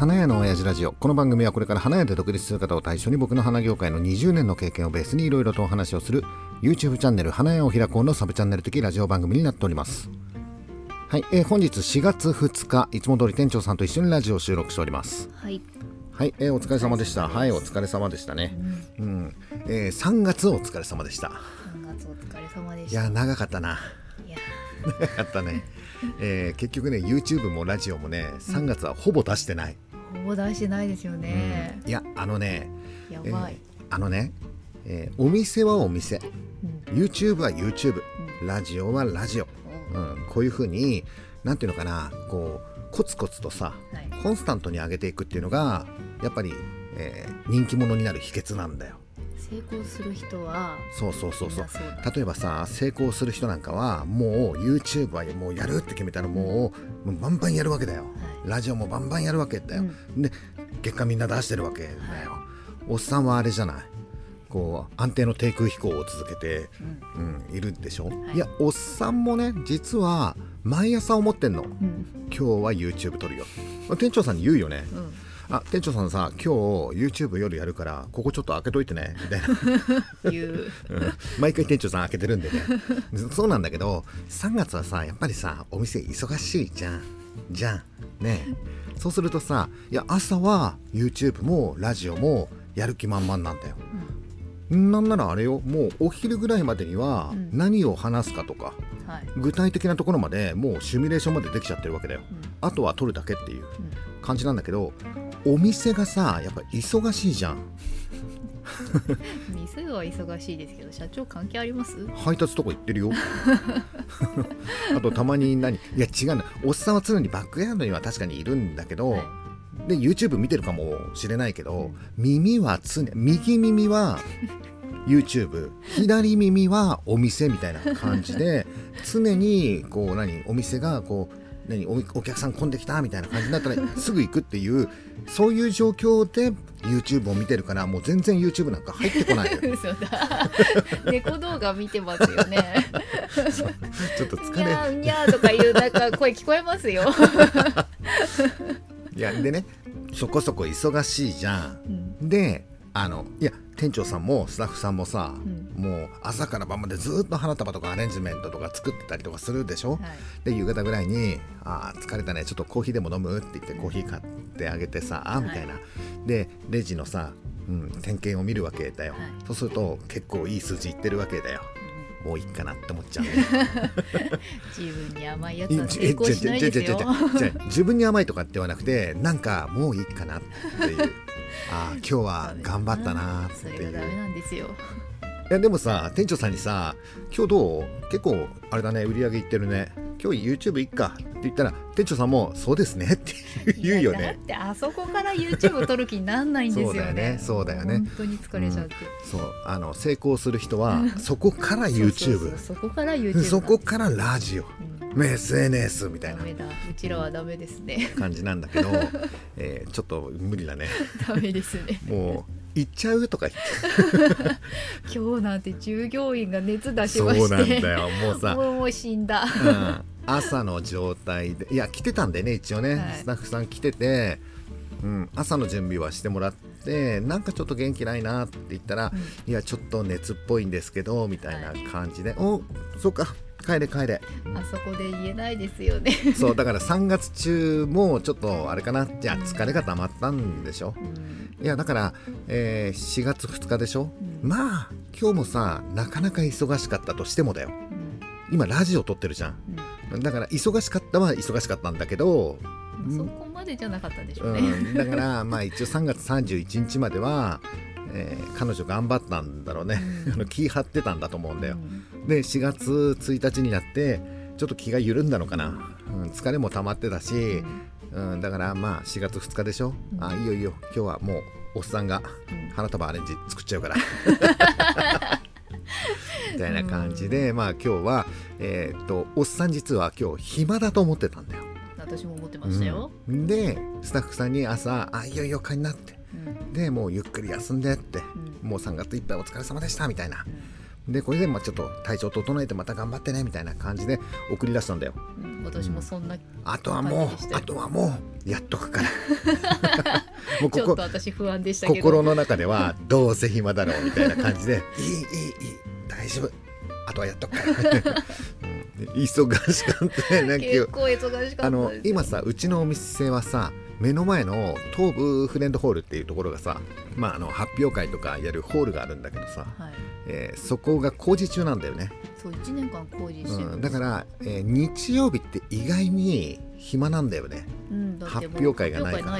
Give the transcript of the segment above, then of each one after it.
花屋の親父ラジオ。この番組はこれから花屋で独立する方を対象に僕の花業界の20年の経験をベースにいろいろとお話をする YouTube チャンネル花屋を開こうのサブチャンネル的ラジオ番組になっております。はい、えー本日4月2日いつも通り店長さんと一緒にラジオを収録しております。はい。はい、えーお疲れ様でした。はいお疲れ様でしたね。うん、えー3月お疲れ様でした。3月お疲れ様でいした。や長かったな。いや。長かったね、えー結局ね YouTube もラジオもね3月はほぼ出してない、ほぼ出してないですよね。いやあのねえやばい。ーあのね、えーお店はお店うん。YouTube は YouTube ラジオはラジオ、うん、こういうふうになんていうのかなこうコツコツとさはい。コンスタントに上げていくっていうのがやっぱり、えー人気者になる秘訣なんだよ成功する人は。そうそうそうそう。例えばさ成功する人なんかはもう YouTube はもうやるって決めたらもう,、もうバンバンやるわけだよ、ラジオもバンバンやるわけだよ、で結果みんな出してるわけだよ、おっさんはあれじゃない。こう安定の低空飛行を続けて、うん。うん、いるでしょ、はい。い、やおっさんもね実は毎朝思ってんの。うん。今日は YouTube 撮るよ。店長さんに言うよね。うん。あ店長さんさ今日 YouTube 夜やるからここちょっと開けといてねみたいな。言う。うん。毎回店長さん開けてるんでね。そうなんだけど3月はさやっぱりさお店忙しいじゃん。じゃん。ね。えそうするとさいや朝は YouTube もラジオもやる気満々なんだよ、なんならあれよもうお昼ぐらいまでにはうん。何を話すかとか、はい。具体的なところまでもうシミュレーションまでできちゃってるわけだよ、うん。あとは撮るだけっていううん。感じなんだけどお店がさやっぱ忙しいじゃん。店は忙しいですけど、社長関係あります？配達とか行ってるよ。あとたまに何？いや違うんだおっさんは常にバックヤードには確かにいるんだけど、はい。で YouTube 見てるかもしれないけど、耳は常右耳は YouTube 左耳はお店みたいな感じで常にこう何？お店がこう何おお客さん混んできたみたいな感じになったら すぐ行くっていうそういう状況で YouTube を見てるからもう全然 YouTube なんか入ってこない。猫動画見てますよね。ちょっと疲れにゃーとかいうなんか声聞こえますよ。いやでねそこそこ忙しいじゃうんん。であのいや店長さんもスタッフさんもさ、ん。もう朝から晩までずっと花束とかアレンジメントとか作ってたりとかするでしょ、はい。で夕方ぐらいに「あー疲れたねちょっとコーヒーでも飲む?」って言ってコーヒー買ってあげてさあーみたいな、でレジのさ、うん、点検を見るわけだよ、はい。そうすると結構いい数字いってるわけだよもういいかなって思っちゃうね。自分に甘いやついは成功しないですよ。自分に甘いとかってはなくてなんかもういいかなっていう。ああ 今日は頑張ったなってそいう。れがダメなんですよ。いやでもさ店長さんにさ「今日どう？結構あれだね売り上げいってるね。今日 YouTube いっか」って言ったら店長さんも「そうですね」って言うよね。だってあそこから YouTube 撮る気になんないんですよね。そうだよね。そうだよね。本当に疲れちゃって。そう。あの成功する人は そこから YouTube そこから YouTube そこからラジオ、うん、SNS みたいな。うちらはダメですね。感じなんだけど、えーちょっと無理だね。ダメですね。もう行っちゃう？とか言って。今日なんて従業員が熱出しそまして。うなんだよ。もうさもう死んだ。うん。朝の状態でいや来てたんでね一応ね、はい。スタッフさん来てて、うん、朝の準備はしてもらってなんかちょっと元気ないなって言ったら、いやちょっと熱っぽいんですけどみたいな感じで、おそっか帰れ帰れ。あそこで言えないですよね。そうだから3月中もちょっとあれかな。じゃあ疲れが溜まったんでしょ。うん。いやだから、えー4月2日でしょ、うん。まあ今日もさなかなか忙しかったとしてもだよ。うん。今ラジオ撮ってるじゃん。うん。だから忙しかったは忙しかったんだけど、まあそこまでじゃなかったんでしょうね。うん、だからまあ一応3月31日までは、えー彼女頑張ったんだろうね、うん。気張ってたんだと思うんだよ、うんで4月1日になってちょっと気が緩んだのかな、うん、疲れも溜まってたし、うん、だからまあ4月2日でしょ、うん。あいいよいいよ今日はもうおっさんがうん。花束アレンジ作っちゃうから。みたいな感じで、まあ今日はえーっとおっさん実は今日暇だと思ってたんだよ。私も思ってましたよ。うん。でスタッフさんに朝「あいよいよ帰んな」って。うん。でもうゆっくり休んでって。うん。もう3月いっぱいお疲れ様でしたみたいなでこれでまあちょっと体調整えてまた頑張ってねみたいな感じで送り出したんだよ。うん私もそんな、あとはもうあとはもうやっとくから。もうちここょっと私不安でしたけど。心の中ではどうせ暇だろうみたいな感じでいいいいいい大丈夫。あとはやっとくから、うん。忙しかったねなんか。結構忙しかあのったです。よ今さうちのお店はさ目の前の東武フレンドホールっていうところがさ、まあ、あの発表会とかやるホールがあるんだけどさ、はい。えーそこが工事中なんだよね、そう1年間工事してるうん、だから、えー日曜日って意外に暇なんだよね、うん、発表会がないから。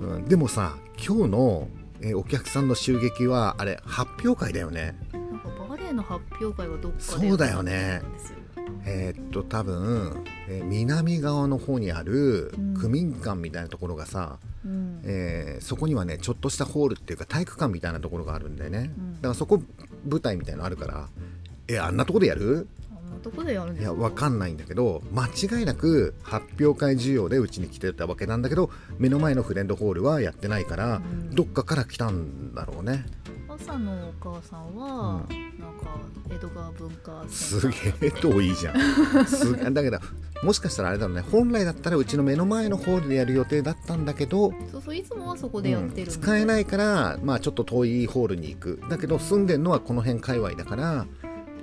うん、でもさ今日の、えーお客さんの襲撃はあれ発表会だよね。なんかバレエの発表会はどっかでそうだよね。なんですよえーっと多分、えー南側の方にあるうん。区民館みたいなところがさ、うん。えーそこにはねちょっとしたホールっていうか体育館みたいなところがあるんだよね、うん。だからそこ舞台みたいのあるからえあんなとこでやる？あんなとこでやるんですいやわかんないんだけど間違いなく発表会需要でうちに来てたわけなんだけど目の前のフレンドホールはやってないから、うん。どっかから来たんだろうね朝のお母さんは、なんか江戸川文化セすげえ遠いじゃん。す だけどもしかしたらあれだろうね。本来だったらうちの目の前のホールでやる予定だったんだけどそうそういつもはそこでやってる、うん使えないいから、まあ、ちょっと遠いホールに行く。だけど住んでるのはこの辺界隈だから、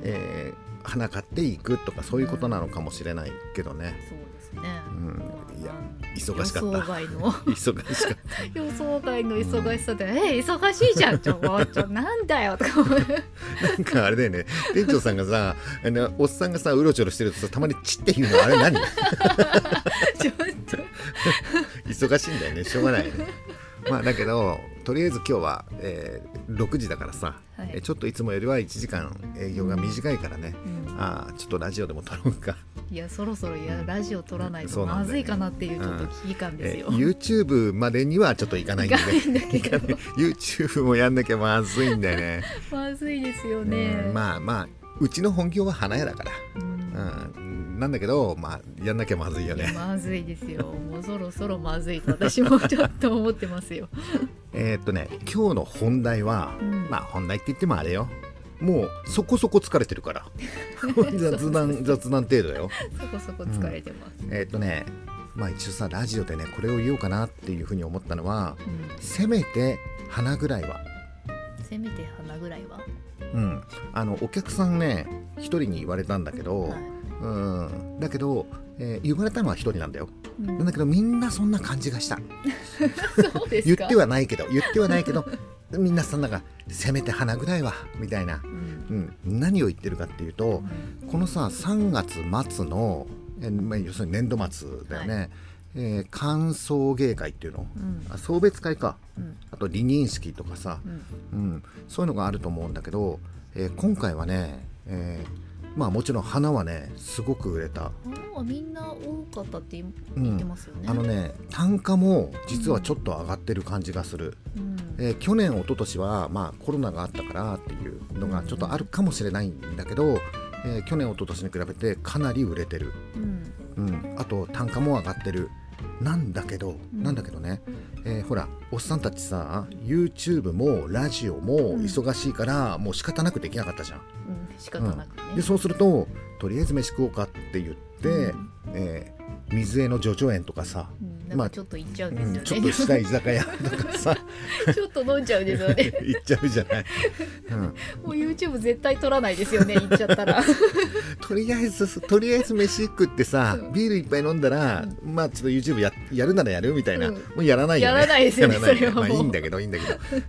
えー花買って行くとかそういうことなのかもしれないけどね、そうですね、うん。いやまあ忙しかった。予想外の。忙しかった。予想外の忙しさで「え忙しいじゃん。ちょもうちょなんだよ」とか なんかあれだよね。店長さんがさあのおっさんがさうろちょろしてるとさたまに「チ」っていうのあれ何？ちょっと。忙しいんだよね。しょうがないよねまあだけどとりあえず今日は、えー6時だからさ、はい。えーちょっといつもよりは1時間営業が短いからね、うん。ああちょっとラジオでも撮ろうか、いやそろそろいやラジオ撮らないとまずいかなっていうちょっと危機感ですよ、えー YouTube までにはちょっといかないんでいかない。んだけど YouTube もやんなきゃまずいんだよね。まずいですよね。うんまあまあうちの本業は花屋だから、うんうん、なんだけどまあやんなきゃまずいよね。まずいですよ。もうそろそろまずいと私もちょっと思ってますよ。えーっとね今日の本題は、うん。まあ本題って言ってもあれよ。もうそこそこ疲れてるから。雑談雑談程度だよ。そこそこ疲れてます、えーっとねまあ一応さラジオでねこれを言おうかなっていうふうに思ったのはうん。せめて花ぐらいは。せめて花ぐらいは、うん。あのお客さんね一人に言われたんだけど、はい。うん。だけど、えー言われたのは一人なんだよ。うん。なんだけどみんなそんな感じがした。言ってはないけど言ってはないけどみんなそんながせめて花ぐらいはみたいな、うん。うん、何を言ってるかっていうとこのさ3月末の、えーまあ、要するに年度末だよね、えー歓送迎会っていうの？うん。あ送別会か。うん。あと離任式とかさ、うん。うん、そういうのがあると思うんだけど、えー今回はね、えーまあもちろん花はねすごく売れた。花はみんな多かったって言うん。ってますよね、あのね単価も実はちょっと上がってる感じがする、うん。えー去年一昨年はまあコロナがあったからっていうのがちょっとあるかもしれないんだけど、えー去年一昨年に比べてかなり売れてる、うん。うん、あと単価も上がってるなんだけど、うん。なんだけどね、えーほらおっさんたちさ YouTube もラジオも忙しいから、もう仕方なくできなかったじゃん。うん仕方なくね、でそうするととりあえず飯食おうかって言って、うん。えー水江の叙々苑とかさ、まあかちょっと行っちゃうんうですよね、ん、ちょっとした居酒屋とかさ。ちょっと飲んじゃうんですよね。行っちゃうじゃない、うん、もう YouTube 絶対撮らないですよね行っちゃったら。とりあえずとりあえず飯食ってさうん。ビールいっぱい飲んだら、まあちょっと YouTube ややるならやるみたいな、うん。もうやらないよね。やらないですよねそれはまあいいんだけどいいんだけ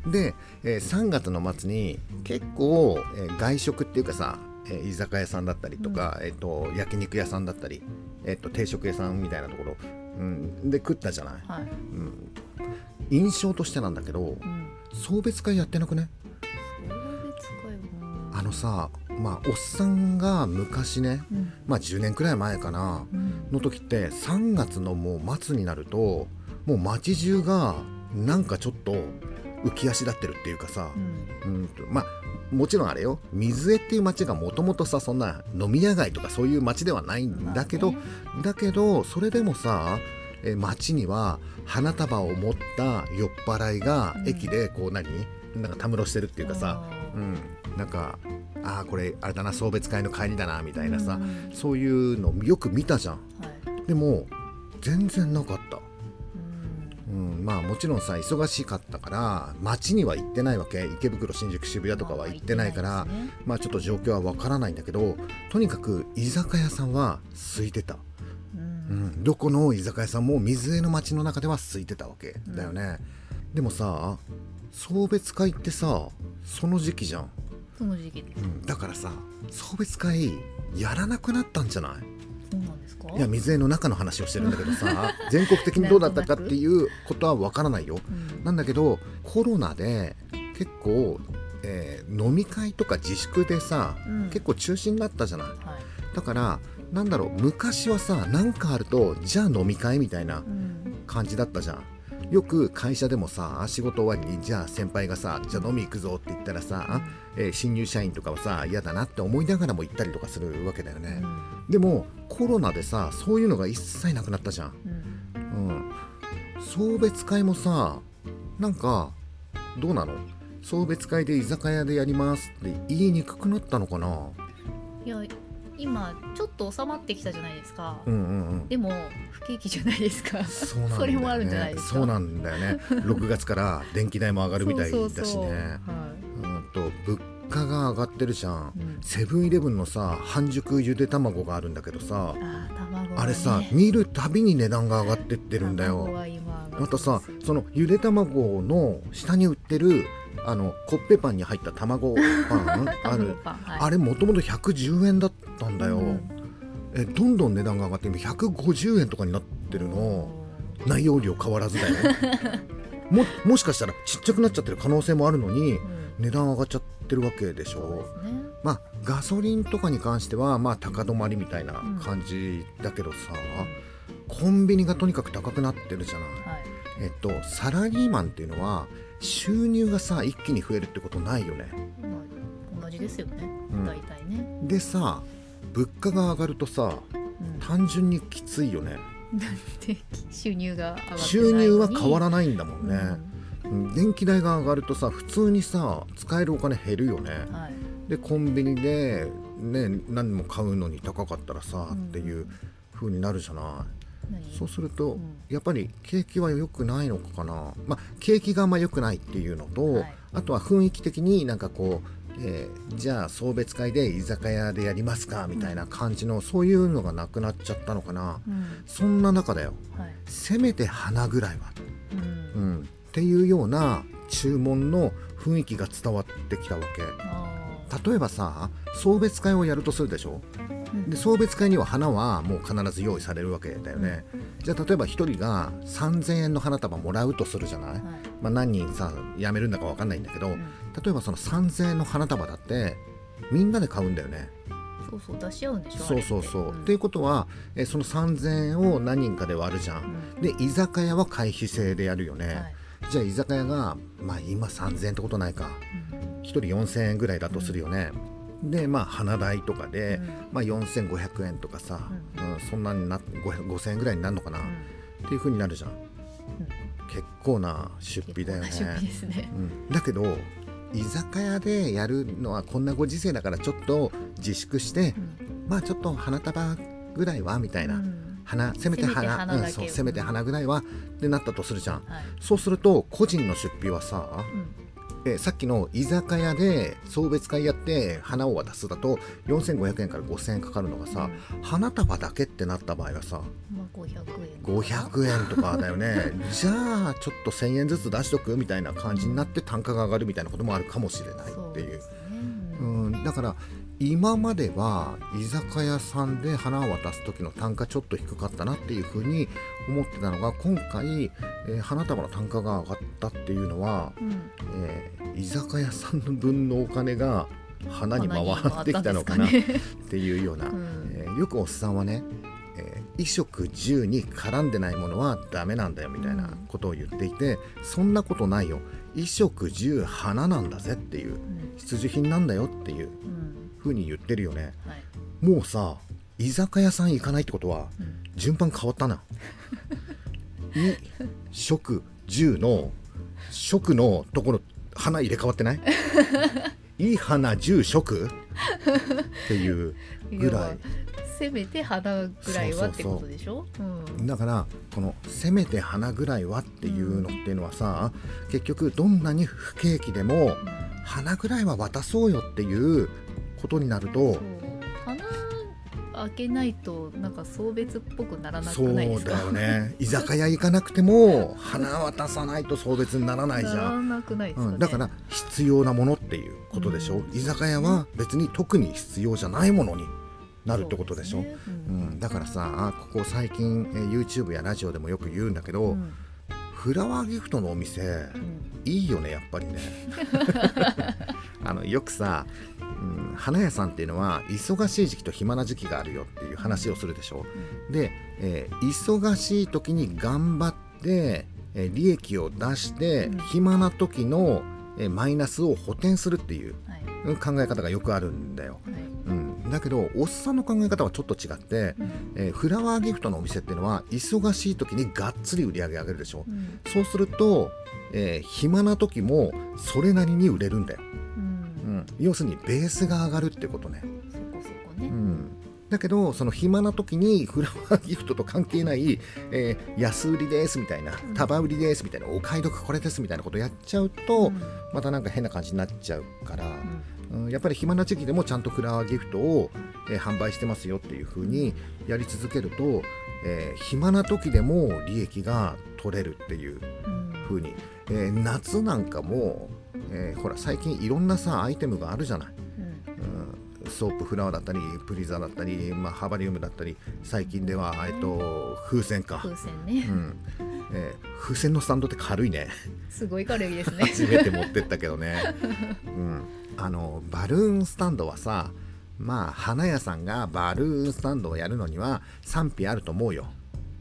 ど。で、えー3月の末に結構、えー外食っていうかさ、えー居酒屋さんだったりとか、えー、と焼肉屋さんだったり、えー、と定食屋さんみたいなところ、うん、で食ったじゃない、はい、うん、印象としてなんだけどうん、送別会やってなくね？送別会もあのさまあおっさんが昔ねうん。まあ10年くらい前かなうん。の時って3月のもう末になるともう街中がなんかちょっと浮き足立ってるっていうかさう、ん。うんとまあもちろんあれよ。水江っていう街がもともとさそんな飲み屋街とかそういう街ではないんだけど、まあねだけどそれでもさえー街には花束を持った酔っ払いがうん。駅でこう何？なんかたむろしてるっていうかさ、うん、なんかああこれあれだな送別会の帰りだなみたいなさ、うん。そういうのよく見たじゃん。はい。でも全然なかった、うんうん、まあもちろんさ忙しかったから街には行ってないわけ。池袋新宿渋谷とかは行ってないから、ね。まあちょっと状況はわからないんだけどとにかく居酒屋さんは空いてた、ううんん、どこの居酒屋さんも水江の街の中では空いてたわけ。だよね、でもさ送別会ってさその時期じゃん、その時期です。うん、だからさ送別会やらなくなったんじゃない？そうなんですか？いや水江の中の話をしてるんだけどさ 全国的にどうだったかっていうことはわからないよ。うん。なんだけどコロナで結構、えー飲み会とか自粛でさ、うん。結構中止になったじゃない。はい。だからなんだろう昔はさ何かあるとじゃあ飲み会みたいなうん。感じだったじゃん。よく会社でもさ仕事終わりにじゃあ先輩がさじゃあ飲み行くぞって言ったらさ、えー新入社員とかはさ嫌だなって思いながらも行ったりとかするわけだよね、でもコロナでさそういうのが一切なくなったじゃん。うん。うん、送別会もさなんかどうなの？送別会で居酒屋でやりますって言いにくくなったのかな？いや今ちょっと収まってきたじゃないですか、うんうんうん。でも不景気じゃないですか。そうなんだよね。それもあるんじゃないですか。そうなんだよね。6月から電気代も上がるみたいだしね。そうそうそう。はい。うんと物価が上がってるじゃん。うん。セブンイレブンのさ半熟ゆで卵があるんだけどさあれさ見るたびに値段が上がってってるんだよ。またさそのゆで卵の下に売ってるあのコッペパンに入った卵パン ある。はい。あれもともと110円だったんだよ、うん。えどんどん値段が上がって今150円とかになってるの。内容量変わらずだよ。ももしかしたらちっちゃくなっちゃってる可能性もあるのにうん。値段上がっちゃってるわけでしょ。ですね。まあガソリンとかに関してはまあ高止まりみたいな感じだけどさ、コンビニがとにかく高くなってるじゃない。はい。えっとサラリーマンっていうのは収入がさ一気に増えるってことないよね。まあ同じですよね。うん。大体ね。でさ物価が上がるとさうん。単純にきついよね。で収入が収入は変わらないんだもんね、ううん電気代が上がるとさ普通にさ使えるお金減るよね。んはい。でコンビニでね何も買うのに高かったらさ、うん。っていう風になるじゃない。何？そうすると、うん。やっぱり景気は良くないのかな。まあ景気があんま良くないっていうのと、はい。あとは雰囲気的になんかこう、えーじゃあ送別会で居酒屋でやりますかみたいな感じの、そういうのがなくなっちゃったのかな。うん。そんな中だよ。はい。せめて花ぐらいは、うん。うん、っていうような注文の雰囲気が伝わってきたわけ。あ例えばさ送別会をやるとするでしょ？で送別会には花はもう必ず用意されるわけだよね、じゃあ例えば1人が3000円の花束もらうとするじゃない、はい。まあ、何人さ辞めるんだか分かんないんだけど、うん。例えばその3000円の花束だってみんなで買うんだよね。そうそう出し合うんでしょ？そうそうそう、あれって。いうことはえその3000円を何人かで割るじゃん、うん。で居酒屋は会費制でやるよね、はいじゃあ居酒屋がまあ今3000円ってことないか。うん1人4000円ぐらいだとするよね、でまあ花代とかで、うん。まあ、4500円とかさ、ううんそんなにな500 5000円ぐらいになるのかな、うん。っていう風になるじゃん、結構な出費だよね。ね。うん、だけど居酒屋でやるのはこんなご時世だからちょっと自粛して、うん。まあちょっと花束ぐらいはみたいな、うん花せめて花せめて花だけ。うん、そうせめて花ぐらいはってなったとするじゃん。はい。そうすると個人の出費はさ、うん。えーさっきの居酒屋で送別会やって花を渡すだと4500円から5000円かかるのがさ、花束だけってなった場合はさまあ500円。500円とかだよね。じゃあちょっと1000円ずつ出しとく？みたいな感じになって単価が上がるみたいなこともあるかもしれないっていう。そうね。ううんんだから今までは居酒屋さんで花を渡す時の単価ちょっと低かったなっていうふうに思ってたのが今回、えー花束の単価が上がったっていうのは、うん。えー居酒屋さんの分のお金が花に回ってきたのかなっていうような、うん。えーよくおっさんはね、えー衣食住に絡んでないものはダメなんだよみたいなことを言っていて、そんなことないよ。衣食住花なんだぜっていううん。必需品なんだよっていううんふうに言ってるよね。はい。もうさ居酒屋さん行かないってことはうん。順番変わったな。衣食住の食のところ花入れ替わってない？いい花住食？っていうぐらい。せめて花ぐらいはってことでしょ？うん。だからこの「せめて花ぐらいは」っていうのっていうのはさ結局どんなに不景気でも花ぐらいは渡そうよっていうことになるとそう花開けないとなんか送別っぽくならなくそうないですか？だよね。居酒屋行かなくても 花渡さないと送別にならないじゃん。ね。うん、だから必要なものっていうことでしょ、うん。居酒屋は別に特に必要じゃないものになるってことでしょ？そうすね。う、ん、だからさここ最近えー YouTube やラジオでもよく言うんだけど、うん。フラワーギフトのお店うん。いいよねやっぱりね。あのよくさ、うん、花屋さんっていうのは忙しい時期と暇な時期があるよっていう話をするでしょ。で、えー忙しい時に頑張って、えー利益を出して、うん。暇な時の、えーマイナスを補填するっていう考え方がよくあるんだよ、はい。うん、だけどおっさんの考え方はちょっと違って、うん。えーフラワーギフトのお店っていうのは忙しい時にがっつり売り上げ上げるでしょ。うん。そうすると、えー暇な時もそれなりに売れるんだよ、要するにベースが上がるってことね、そこそこね、うん、だけどその暇な時にフラワーギフトと関係ない、えー安売りですみたいなうん。束売りですみたいなお買い得これですみたいなことやっちゃうと、うん。またなんか変な感じになっちゃうから、うん。うん、やっぱり暇な時期でもちゃんとフラワーギフトを、えー販売してますよっていう風にやり続けると、えー暇な時でも利益が取れるっていううん。風に、えー夏なんかも、えーほら最近いろんなさアイテムがあるじゃない、うん。うん、ソープフラワーだったりプリザだったり、まあ、ハバリウムだったり最近では、えっと、風船か、風船ね、うん。えー風船のスタンドって軽いね。すごい軽いですね。初めて持ってったけどね、うん、あのバルーンスタンドはさまあ花屋さんがバルーンスタンドをやるのには賛否あると思うよ。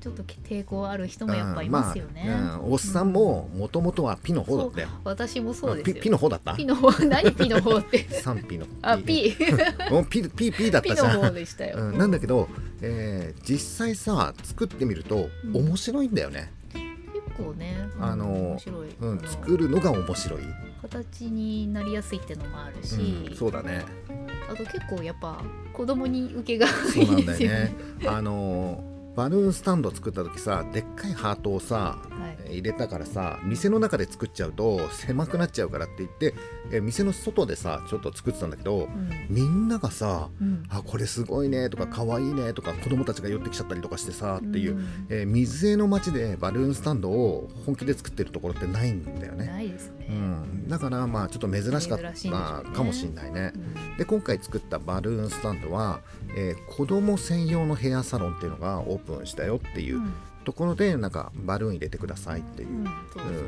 ちょっと抵抗ある人もやっぱいますよね、うんまあうん。おっさんももともとはピの方だったよ。私もそうですよ。ピピの方だった？ピの方何ピの方って？賛否のあピ。うんピピピだったじゃん。方でしたよ、うん、なんだけど、えー実際さ作ってみるとうん。面白いんだよね、結構ね、うんあの面白い、うん作るのが面白い、形になりやすいってのもあるし、うん、そうだね。あと結構やっぱ子供に受けがそいういなんだよですよねね。あのバルーンスタンド作った時さでっかいハートをさはい。入れたからさ店の中で作っちゃうと狭くなっちゃうからって言ってえ店の外でさちょっと作ってたんだけどうん。みんながさうん。あこれすごいねとか可愛いねとか子供たちが寄ってきちゃったりとかしてさっていう、んえー水江の町でバルーンスタンドを本気で作ってるところってないんだよね、ないですね、うん、だからまあちょっと珍しかっ珍しいんでしょうね。たかもしれないね。うん。で今回作ったバルーンスタンドは、えー子供専用のヘアサロンっていうのがオープンしたよっていううん。ところでなんかバルーン入れてくださいっていう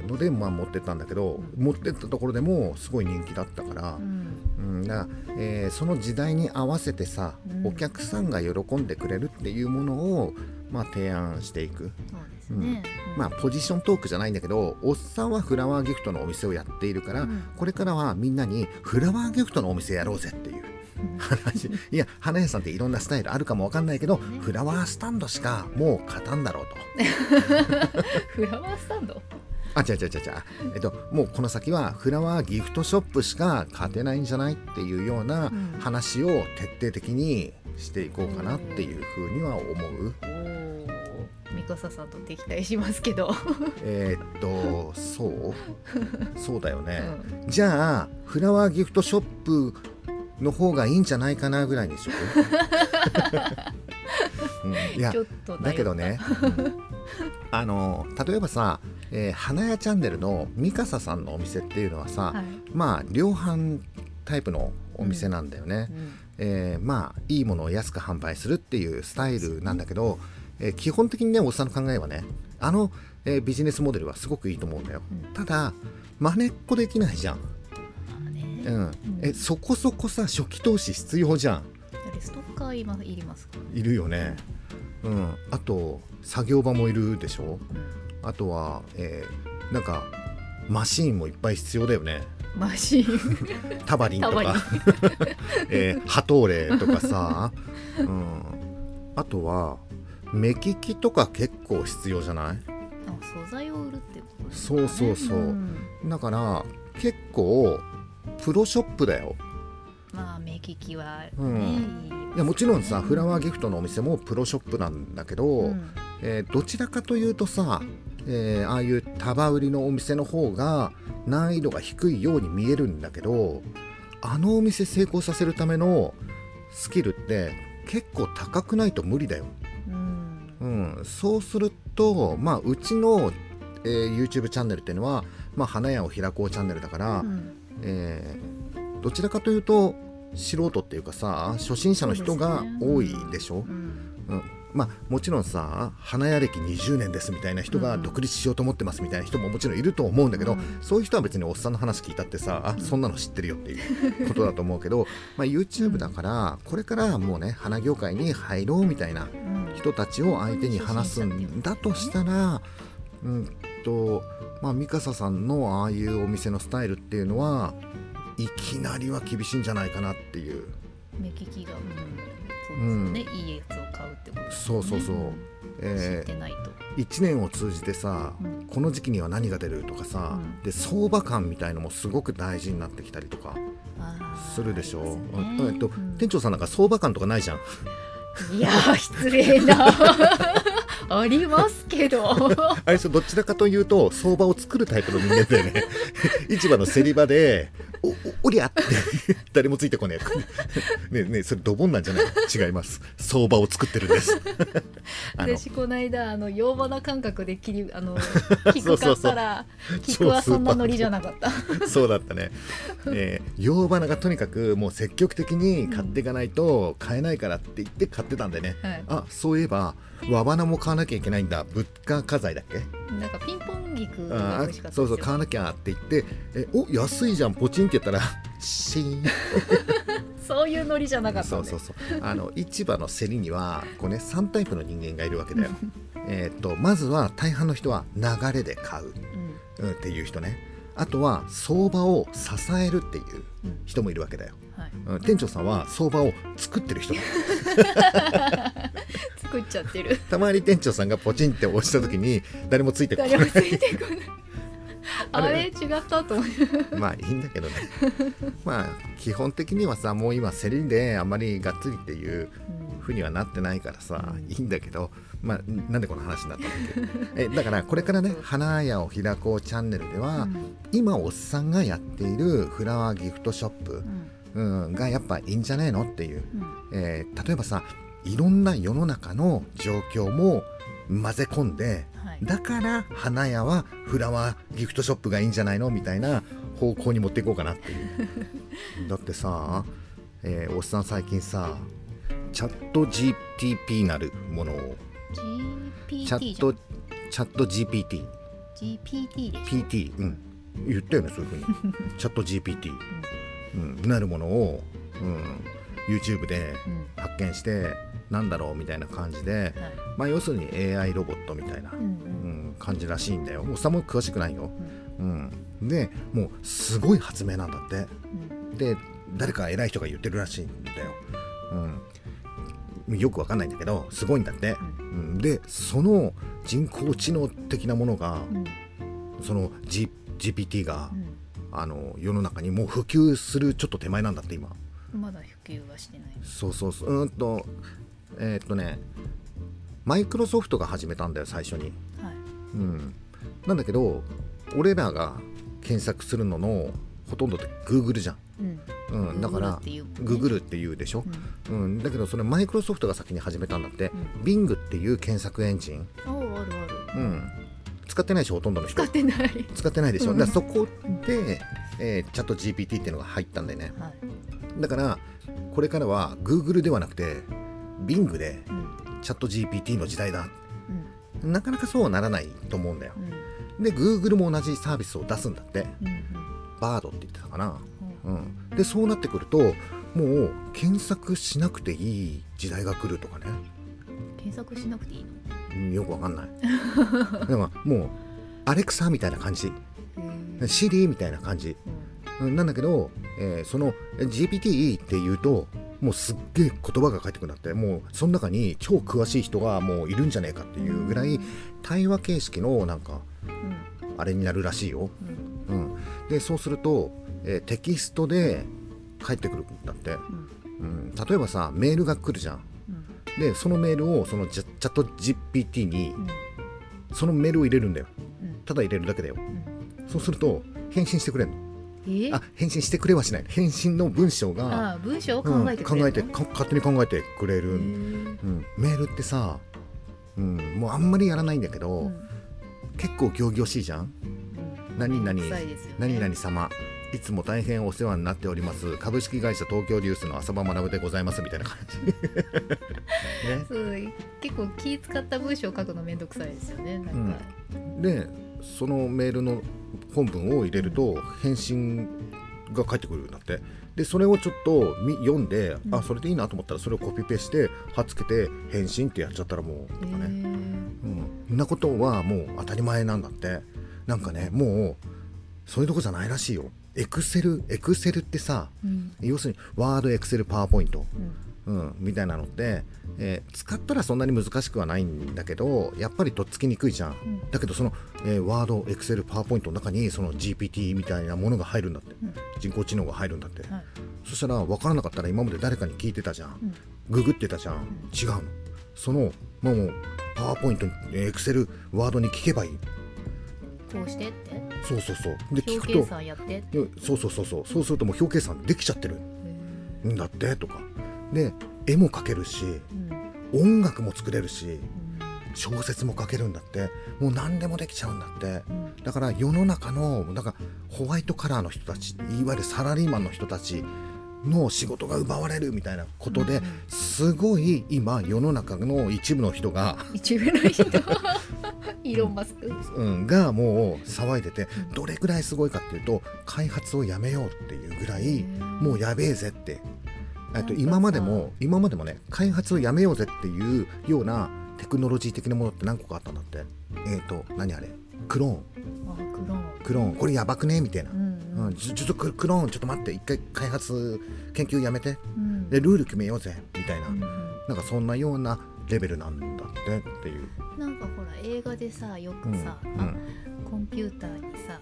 ので、まあ、持ってったんだけど持ってったところでもすごい人気だったからう、ん。うん。だえーその時代に合わせてさ、うん。お客さんが喜んでくれるっていうものを、まあ、提案していく、そううん。まあ、ポジショントークじゃないんだけどおっさんはフラワーギフトのお店をやっているから、うん。これからはみんなにフラワーギフトのお店やろうぜっていううん。話。いや花屋さんっていろんなスタイルあるかもわかんないけど、ね。フラワースタンドしかもう勝たんだろうと。フラワースタンド？あ、違う違う違う違う。えっと、もうこの先はフラワーギフトショップしか勝てないんじゃないっていうようなうん。話を徹底的にしていこうかなっていうふうには思う。ミカサさんと敵対しますけど、えーっと、そう？そうだよね。うん。じゃあ、フラワーギフトショップの方がいいんじゃないかなぐらいにしとく、うん、いやだけどね、あの例えばさ、えー花屋チャンネルのミカサさんのお店っていうのはさ、はい。まあ量販タイプのお店なんだよね、うんえーまあいいものを安く販売するっていうスタイルなんだけど、えー基本的にねおっさんの考えはねあの、えービジネスモデルはすごくいいと思うんだよ、うん。ただ真似っこできないじゃん、うん。えそこそこさ初期投資必要じゃん。ストッカー今いりますか、いるよね。うん。あと作業場もいるでしょ。うんあとは、えーなんかマシーンもいっぱい必要だよね。マシーン。タバリンとか、えーハトーレとかさ、うん、あとは目利きとか結構必要じゃない？あ素材を売るってことですそうそうそう、だから結構プロショップだよ、まあ目利きはね、うん。いやもちろんさフラワーギフフトのお店もプロショップなんだけど、うん。えーどちらかというとさ、えーああいう束売りのお店の方が難易度が低いように見えるんだけどあのお店成功させるためのスキルって結構高くないと無理だよ。うん。うん、そうすると、まあ、うちの、えー YouTube チャンネルっていうのは、まあ、花屋を開こうチャンネルだから、うん。えーどちらかというと素人っていうかさ初心者の人が多いでしょ。うん。うんまあ、もちろんさ花屋歴20年ですみたいな人がうん独立しようと思ってますみたいな人ももちろんいると思うんだけど、うんそういう人は別におっさんの話聞いたってさあそんなの知ってるよっていうことだと思うけど、まあ、YouTube だからこれからもうね花業界に入ろうみたいなうん人たちを相手に話すんだとしたら、うん。とまあ、三笠さんのああいうお店のスタイルっていうのはいきなりは厳しいんじゃないかなっていう。目利きが、うん、そうですよね、いいやつを買うってことですよね。そうそうそう、知えーってないと、1年を通じてさ、うん。この時期には何が出るとかさ、うん。で相場感みたいのもすごく大事になってきたりとかするでしょ、ね。えっとうん。店長さんなんか相場感とかないじゃん。いやー失礼な。ありますけど。あれどちらかというと相場を作るタイプの人間でね。市場の競り場で「おおおりゃ!」って誰もついてこねえ ねえねえそれドボンなんじゃない？違います。相場を作ってるんです。私この間あの洋花感覚で切りあの菊 そうそうそう。買ったら菊はそんなノリじゃなかった。そうだったね、えー、洋花がとにかくもう積極的に買っていかないと買えないからって言って買ってたんでね、はい。あそういえば和花も買わなきゃいけないんだ。物価家財だっけ？なんかピンポン菊あが美味しかったですよ。そうそう買わなきゃって言ってえお安いじゃん。ポチンって言ったら シーン。そういうノリじゃなかったそうそうそう。あの市場の競りにはこう、ね、3タイプの人間がいるわけだよ。えーとまずは大半の人は流れで買う、うん。うん、っていう人ね。あとは相場を支えるっていううん。人もいるわけだよ、はい。うん、店長さんは相場を作ってる人。作っちゃってる。たまに店長さんがポチンって押した時に誰もついてこない。誰もついてこない あれ？違ったと思ってまあいいんだけどね。まあ基本的にはさもう今競りであんまりがっつりっていうふうにはなってないからさうん。いいんだけどまあなんでこの話になったんだっけえだからこれからね花屋を開こうチャンネルでは、うん。今おっさんがやっているフラワーギフトショップう、ん。うん、がやっぱいいんじゃねえのっていう、うん。えー例えばさいろんな世の中の状況も混ぜ込んではいだから花屋はフラワーギフトショップがいいんじゃないのみたいな方向に持っていこうかなっていう。だってさ、えーおっさん最近さチャット GTP なるものを。チャットチャット GPT GPT で PT うん。言ったよねそういうふうに。チャット GPT、うん、なるものを、うん、YouTube でうん。発見してなんだろうみたいな感じで、はい。まあ、要するに AI ロボットみたいな、うんうん、感じらしいんだよ。おっさんも詳しくないよ、うん。うん、でもうすごい発明なんだって。うん。で誰か偉い人が言ってるらしいんだよ、うん、よくわかんないんだけどすごいんだって、うん、でその人工知能的なものがうん。その、G、GPT がうん。あの世の中にもう普及するちょっと手前なんだって今。まだ普及はしてない。そうそうそう。うーんとえーっとねマイクロソフトが始めたんだよ最初に。はい。うん。なんだけど俺らが検索するののほとんどって Google じゃん、うん。うん、だから Google っていう。もんね Google っていうでしょ、うん。うん、だけどそれマイクロソフトが先に始めたんだって、う Bing っていう検索エンジン、ああるある。うん、使ってないでしょほとんどの人。使ってない。使ってないでしょ、うん。だからそこで、えーチャット GPT っていうのが入ったんだよね。はい。だからこれからは Google ではなくて Bing でうん。チャット GPT の時代だ。うん。なかなかそうはならないと思うんだよ。うん。で Google も同じサービスを出すんだって。うんうん。バードって言ってたかな、うん。うん、でそうなってくるともう検索しなくていい時代が来るとかね。検索しなくていいの？うんよくわかんない。でももうアレクサみたいな感じ。へシリみたいな感じ。うん。なんだけど、えーそのえ GPT っていうともうすっげえ言葉が返ってくるんだってもうその中に超詳しい人がもういるんじゃねえかっていうぐらい対話形式のなんかうんあれになるらしいよ、うん。うん、でそうすると、えーテキストで返ってくるんだって、うん。うん、例えばさメールが来るじゃん。うん。でそのメールをそのチャット GPT にうん。そのメールを入れるんだよ。うん。ただ入れるだけだよ。うん。そうすると返信してくれんの。えあ返信してくれはしない。返信の文章が、文章を考うんえてくれるの、考えてか勝手に考えてくれる、うん、メールってさ、うん、もうあんまりやらないんだけど、うん。結構仰々しいじゃん。うん何々ね。何々様いつも大変お世話になっております。株式会社東京リュースの浅場学でございますみたいな感じ。ね。そう結構気使った文章を書くのめんどくさいですよねなんか、でそのメールの本文を入れると返信が返ってくるんだってでそれをちょっとみ読んで、うん。あそれでいいなと思ったらそれをコピペして貼っつけて返信ってやっちゃったらもうとかね、うん、そんなことはもう当たり前なんだって。なんかねもうそういうとこじゃないらしいよ。エクセルエクセルってさうん。要するにワードエクセルパワーポイント、うんうん、みたいなのって、えー使ったらそんなに難しくはないんだけどやっぱりとっつきにくいじゃん、ん。だけどその、えーワードエクセルパワーポイントの中にその GPT みたいなものが入るんだって、うん。人工知能が入るんだって、はい。そしたら分からなかったら今まで誰かに聞いてたじゃん、うん。ググってたじゃん、違うの。そのもうパワーポイントエクセルワードに聞けばいい。こうしてって。そうそうそう。で聞くとそうそうそうそう。そうするともう表計算できちゃってる。んだってとかで絵も描けるしうん。音楽も作れるしうん。小説も書けるんだってもう何でもできちゃうんだって。うん。だから世の中のなんかホワイトカラーの人たちいわゆるサラリーマンの人たちの仕事が奪われるみたいなことでうんすごい今世の中の一部の人が、一部の人。イーロン・マスク。うん、がもう騒いでてどれくらいすごいかっていうと開発をやめようっていうぐらいもうやべえぜってえっと今までも今までもね開発をやめようぜっていうようなテクノロジー的なものって何個かあったんだって。えっ、と何あれ？クローン。あクローン。クローン。これやばくね？みたいな、うんうん、ちょちょっとククローンちょっと待って。一回開発研究やめて。うん。でルール決めようぜ。みたいな、うんなんかそんなようなレベルなんだってっていう、なんかほら映画でさようん。くさ、あコンピューターにさ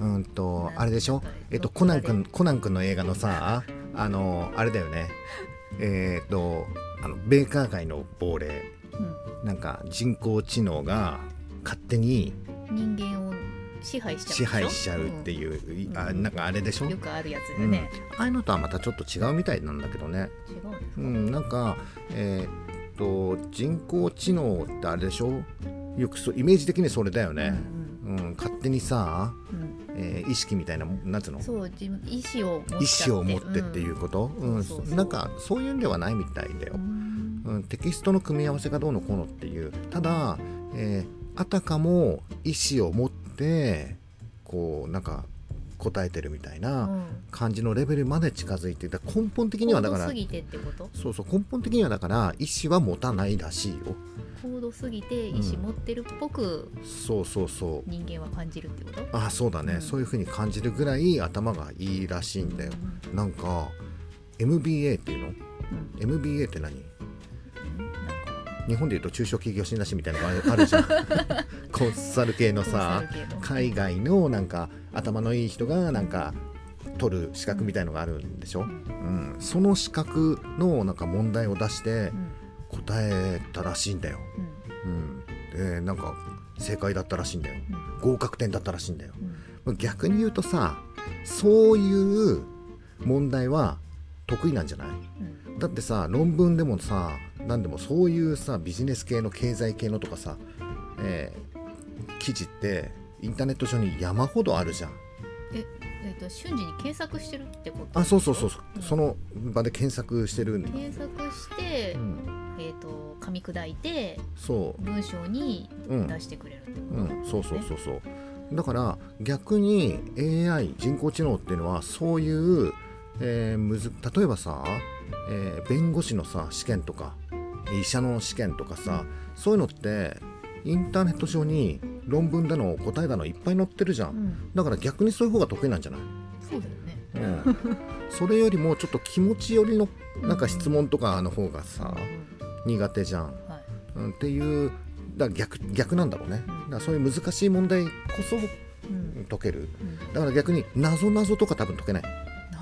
うん、うんとあれでしょ？えっとコナン君コナン君の映画のさあのあれだよね。えっとあのベーカー界の亡霊。うん。なんか人工知能が勝手に人間を支配しちゃう支配しちゃうっていう、いあなんかあれでしょ、うんよくあるやつうん、でね、ああいうのとはまたちょっと違うみたいなんだけどね。違ううん、なんか、えーっと人工知能ってあれでしょ？よくそうイメージ的にそれだよね、うん勝手にさ、うんうんえー意識みたいななんつうの？そう自分意思を持って思を持ってっていうこと、うん。なんかそういうんではないみたいだよ。う、ん。うん、テキストの組み合わせがどうのこうのっていう。ただ、えーあたかも意思を持ってこうなんか答えてるみたいなうん。感じのレベルまで近づいていた根本的にはだから高度すぎてってこと？そうそう根本的にはだから意思は持たないらしいよ。高度すぎて意思持ってるっぽくそうそうそう。人間は感じるってこと？あそうだね、うん。そういう風に感じるぐらい頭がいいらしいんだよ。なんか MBA っていうの？うん、MBA って何？日本でいうと中小企業診断士みたいなのがあるじゃん。コンサル系のさ海外のなんか頭のいい人がなんか取る資格みたいのがあるんでしょ、うん、その資格のなんか問題を出してうん。答えたらしいんだよ、うん。うん、でなんか正解だったらしいんだよ。うん。合格点だったらしいんだよ。うん。逆に言うとさそういう問題は得意なんじゃない？うん。だってさ論文でもさ何でもそういうさビジネス系の経済系のとかさ、えー記事ってインターネット上に山ほどあるじゃん。ええっと瞬時に検索してるってこと？あそうそうそうそう、うんその場で検索してるんだ、検索して、うん、えっ、と噛み砕いてそ文章にううん。出してくれるってうこと、ん。そうそうそうそう。だから逆に AI 人工知能っていうのはそういう、えーむず例えばさ、えー弁護士のさ試験とか医者の試験とかさそういうのってインターネット上に論文だの答えだのいっぱい載ってるじゃん。うん。だから逆にそういう方が得意なんじゃない、そうだよね。うん、それよりもちょっと気持ち寄りのなんか質問とかの方がさ苦手じゃん、はい。うん、っていうだ逆逆なんだろうね。だからそういう難しい問題こそうん。解ける。うん。だから逆に謎謎とか多分解けない、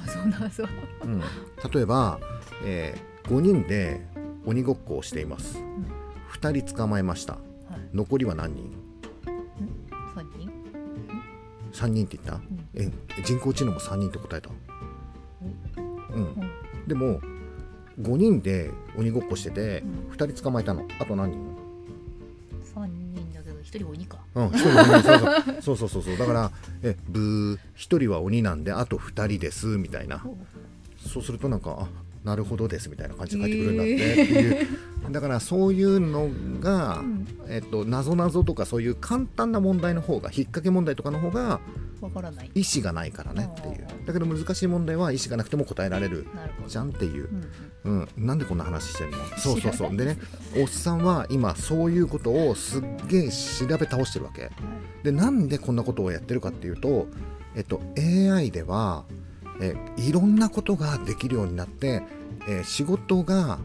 謎謎。うん、例えば、えー5人で鬼ごっこをしています、2人捕まえました。はい。残りは何人？三人 ?3 人って言った、え人工知能も3人って答えた？うん。うん。でも5人で鬼ごっこしててうん。2人捕まえたの。あと何人？三人だけど一人鬼か。うん、一人は鬼。そうそう。そうそうそうだからえブー。一人は鬼なんであと2人ですみたいな。そうするとなんかあなるほどですみたいな感じで帰ってくるんだってって。いう、だからそういうのが、うん。えっと謎々とかそういう簡単な問題の方が引っ掛け問題とかの方がわからない。意思がないからねっていう。だけど難しい問題は意思がなくても答えられる。じゃんっていう。う、んうん、なんでこんな話してんの？そうそうそう。知でねおっさんは今そういうことをすっげえ調べ倒してるわけ。でなんでこんなことをやってるかっていうと、えっと、AI ではえいろんなことができるようになって、え仕事が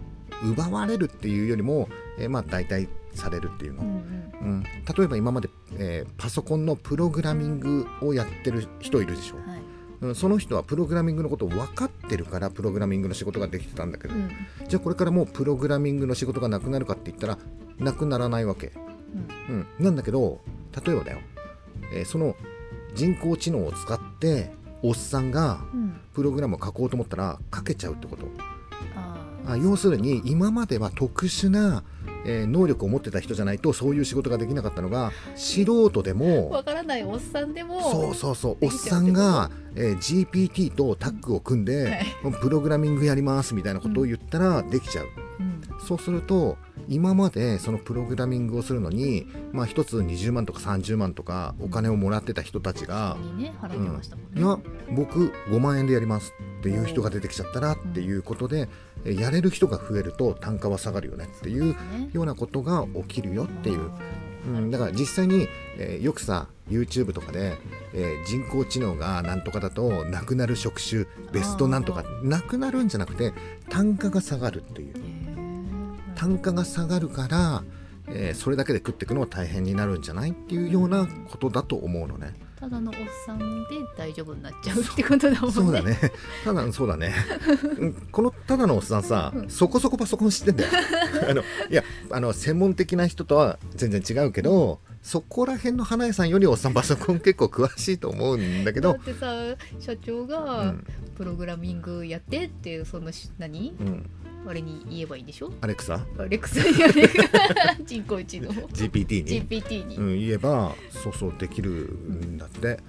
奪われるっていうよりも、えまあ代替されるっていうの、うんうん。うん、例えば今まで、えーパソコンのプログラミングをやってる人いるでしょ、はい。うん、その人はプログラミングのことを分かってるからプログラミングの仕事ができてたんだけど、うん。じゃあこれからもうプログラミングの仕事がなくなるかって言ったらなくならないわけ、うん、なんだけど例えばだよ、えーその人工知能を使っておっさんがうん。プログラムを書こうと思ったら書けちゃうってことああ要するに今までは特殊な、えー能力を持ってた人じゃないとそういう仕事ができなかったのが素人であもわからないおっさんでもそうそうそうおっさんが、えー GPT とタッグを組んで、はい。プログラミングやりますみたいなことを言ったらできちゃう、うん。そうすると今までそのプログラミングをするのに、まあ、1つ20万とか30万とかお金をもらってた人たちが、にね払ってましたもんね。いや僕5万円でやりますっていう人が出てきちゃったらっていうことで、えやれる人が増えると単価は下がるよねっていうね。ようなことが起きるよっていう、あうん、だから実際に、えーよくさ YouTube とかで、えー人工知能がなんとかだとなくなる職種ベストなんとかなくなるんじゃなくて単価が下がるっていう単価が下がるから、えーそれだけで食っていくのは大変になるんじゃないっていうようなことだと思うのね。ただのおっさんで大丈夫になっちゃうってことだもんねそうだね。ただそうだね。うんこのただのおっさんさ、そこそこパソコン知ってんだよ。あのいやあの専門的な人とは全然違うけど、そこら辺の花屋さんよりおっさんパソコン結構詳しいと思うんだけどだっ、てさ社長うがんプログラミングやってっていうそのし何？うん、あれに言えばいいんでしょ？アレクサ、アレクサに 人工知能。GPT に、GPT に、うん、言えばそうそうできるんだって。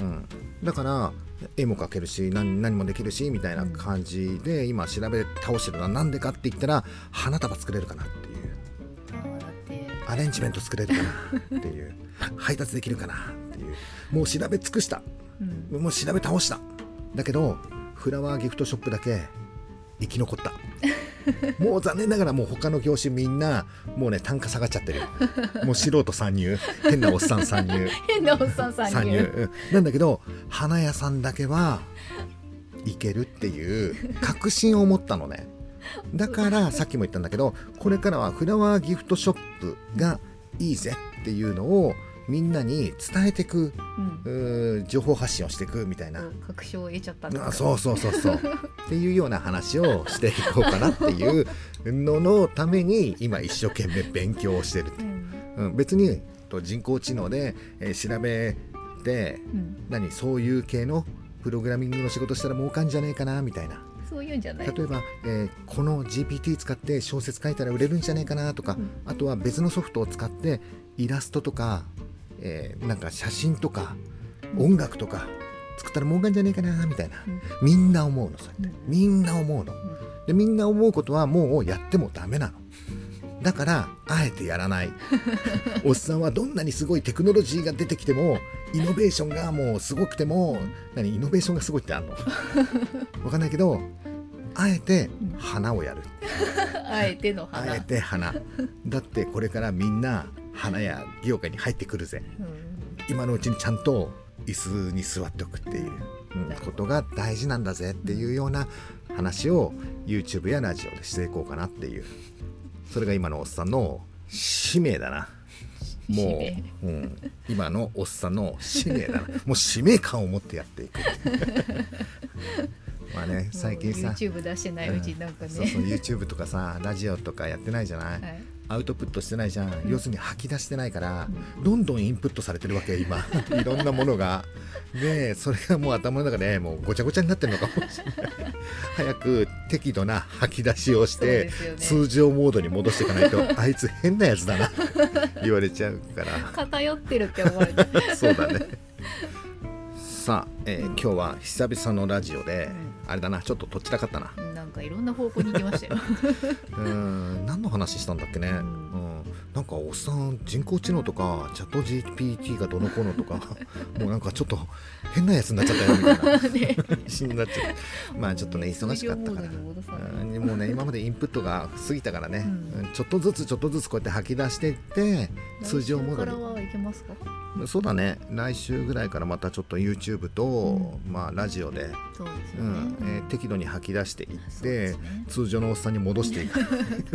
うん、だから絵も描けるし何何もできるしみたいな感じで今調べ倒してるのはなんでかって言ったら花束作れるかなっていう。アレンジメント作れるかなっていう。配達できるかなっていう。もう調べ尽くした。うん。もう調べ倒した。だけどフラワーギフトショップだけ生き残った。もう残念ながらもう他の業種みんなもうね単価下がっちゃってる もう素人参入。変なおっさん参入。変なおっさん参参入、なんだけど花屋さんだけはいけるっていう確信を持ったのね。だからさっきも言ったんだけどこれからはフラワーギフトショップがいいぜっていうのをみんなに伝えていくうん。情報発信をしていくみたいな。確証を得ちゃったんだあそうそうそうそう。っていうような話をしていこうかなっていうののために今一生懸命勉強をしてる、うん。うん、別にと人工知能で、えー調べてうん。何そういう系のプログラミングの仕事したら儲かんじゃねえかなみたいな。そういうんじゃない。例えば、えーこの GPT 使って小説書いたら売れるんじゃねえかなとか、うん。あとは別のソフトを使ってイラストとか、えーなんか写真とか音楽とか作ったら儲かんじゃねえかなみたいな、うん。みんな思うのそれうん。みんな思うの。でみんな思うことはもうやってもダメなの。だからあえてやらない。おっさんはどんなにすごいテクノロジーが出てきてもイノベーションがもうすごくても何？イノベーションがすごいってあるの？わかんないけどあえて花をやる。あえてのあ花えて花。だってこれからみんな花や業界に入ってくるぜ。うん。今のうちにちゃんと椅子に座っておくっていう、うんことが大事なんだぜっていうような話を YouTube やラジオでしていこうかなっていう。それが今のおっさんの使命だな。もう、うん、今のおっさんの使命だな。もう使命感を持ってやっていく。まあね最近さ。YouTube 出してないうちになんかね、そうそう YouTube とかさラジオとかやってないじゃない、はいアウトプットしてないじゃん、要するに吐き出してないから、どんどんインプットされてるわけよ今。いろんなものが。でそれがもう頭の中でもうごちゃごちゃになってるのかもしれない。早く適度な吐き出しをして、そうです通常モードに戻していかないと あいつ変なやつだな言われちゃうから。偏ってるって思われて そうだね。さあ、えー今日は久々のラジオで、あれだなちょっととっちらかったな。なんかいろんな方向に行きましたよ。うーん何の話したんだっけね、うん、なんかおっさん人工知能とかチャット GPT がどのこうのとか もうなんかちょっと変なやつになっちゃったよみたいな。ね。話になっちゃう。まあちょっとね忙しかったから。もうね今までインプットが過ぎたからね、うん。うんちょっとずつちょっとずつこうやって吐き出していって通常モードに。来週からはいけますか？そうだね。来週ぐらいからまたちょっと YouTube と、まあラジオで、適度に吐き出していって、すね。通常のおっさんに戻していく。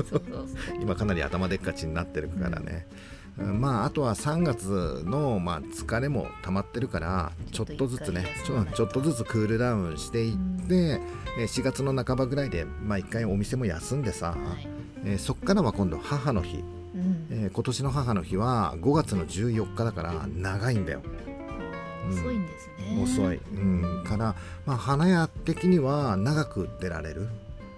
今かなり頭でっかちになってるからね、うんまああとは3月の、まあ、疲れも溜まってるからちょっとずつねちょっとずつクールダウンしていって、えー4月の半ばぐらいで、まあ、1回お店も休んでさ、はい。えーそっからは今度母の日、うん。えー今年の母の日は5月の14日だから長いんだよ。遅いんですね。遅い、うん、から、まあ、花屋的には長く出られる、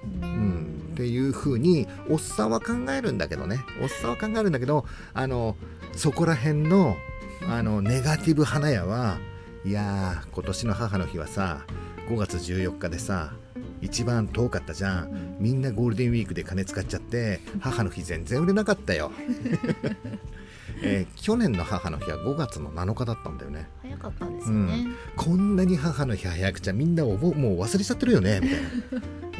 ううん。ん、っていうふうにおっさんは考えるんだけどね。おっさんは考えるんだけどあのそこら辺のあのネガティブ花屋はいやー今年の母の日はさ5月14日でさ一番遠かったじゃん。みんなゴールデンウィークで金使っちゃって母の日全然売れなかったよ、えー去年の母の日は5月の7日だったんだよね。早かったんですよね、こんなに母の日早くちゃみんなおぼもう忘れちゃってるよねみたいな。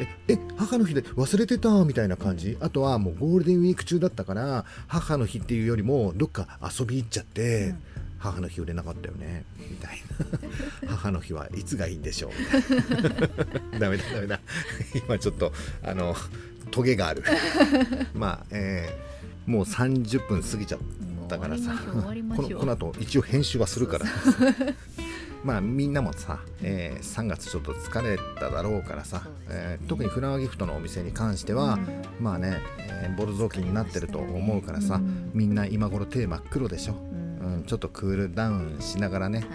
ええ母の日で忘れてたみたいな感じ？あとはもうゴールデンウィーク中だったから母の日っていうよりもどっか遊び行っちゃって、うん。母の日売れなかったよねみたいな。母の日はいつがいいんでしょう？みたいなダメだダメだ。今ちょっとあのトゲがある。まあ、えーもう30分過ぎちゃったからさこのこの後一応編集はするから。まあみんなもさ、えー3月ちょっと疲れただろうからさ、ね。えー特にフラワーギフトのお店に関しては、まあね、えーボロ雑巾になってると思うからさ、うん。みんな今頃手真っ黒でしょ、うん。うん、ちょっとクールダウンしながらね、はい。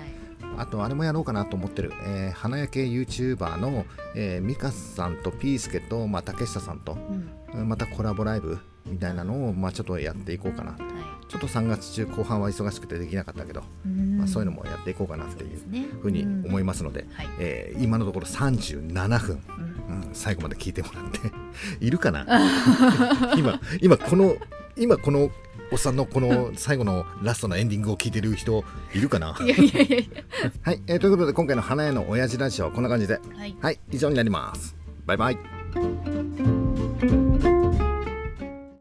あとあれもやろうかなと思ってる、えー花焼け YouTuber の、えーミカさんとピースケと、まあ、竹下さんと、うん。うんまたコラボライブみたいなのを、まあ、ちょっとやっていこうかなはちょっと3月中後半は忙しくてできなかったけど、いまあ、そういうのもやっていこうかなっていうふうに思いますので、はい。えー今のところ37分、うん。うん、最後まで聞いてもらって いるかな？今今この今このおっさんのこの最後のラストのエンディングを聞いてる人いるかな？いやいやいやい はい、えーということで今回の花屋の親父ラジオはこんな感じで。やはい。はい。以上になります。バイバイ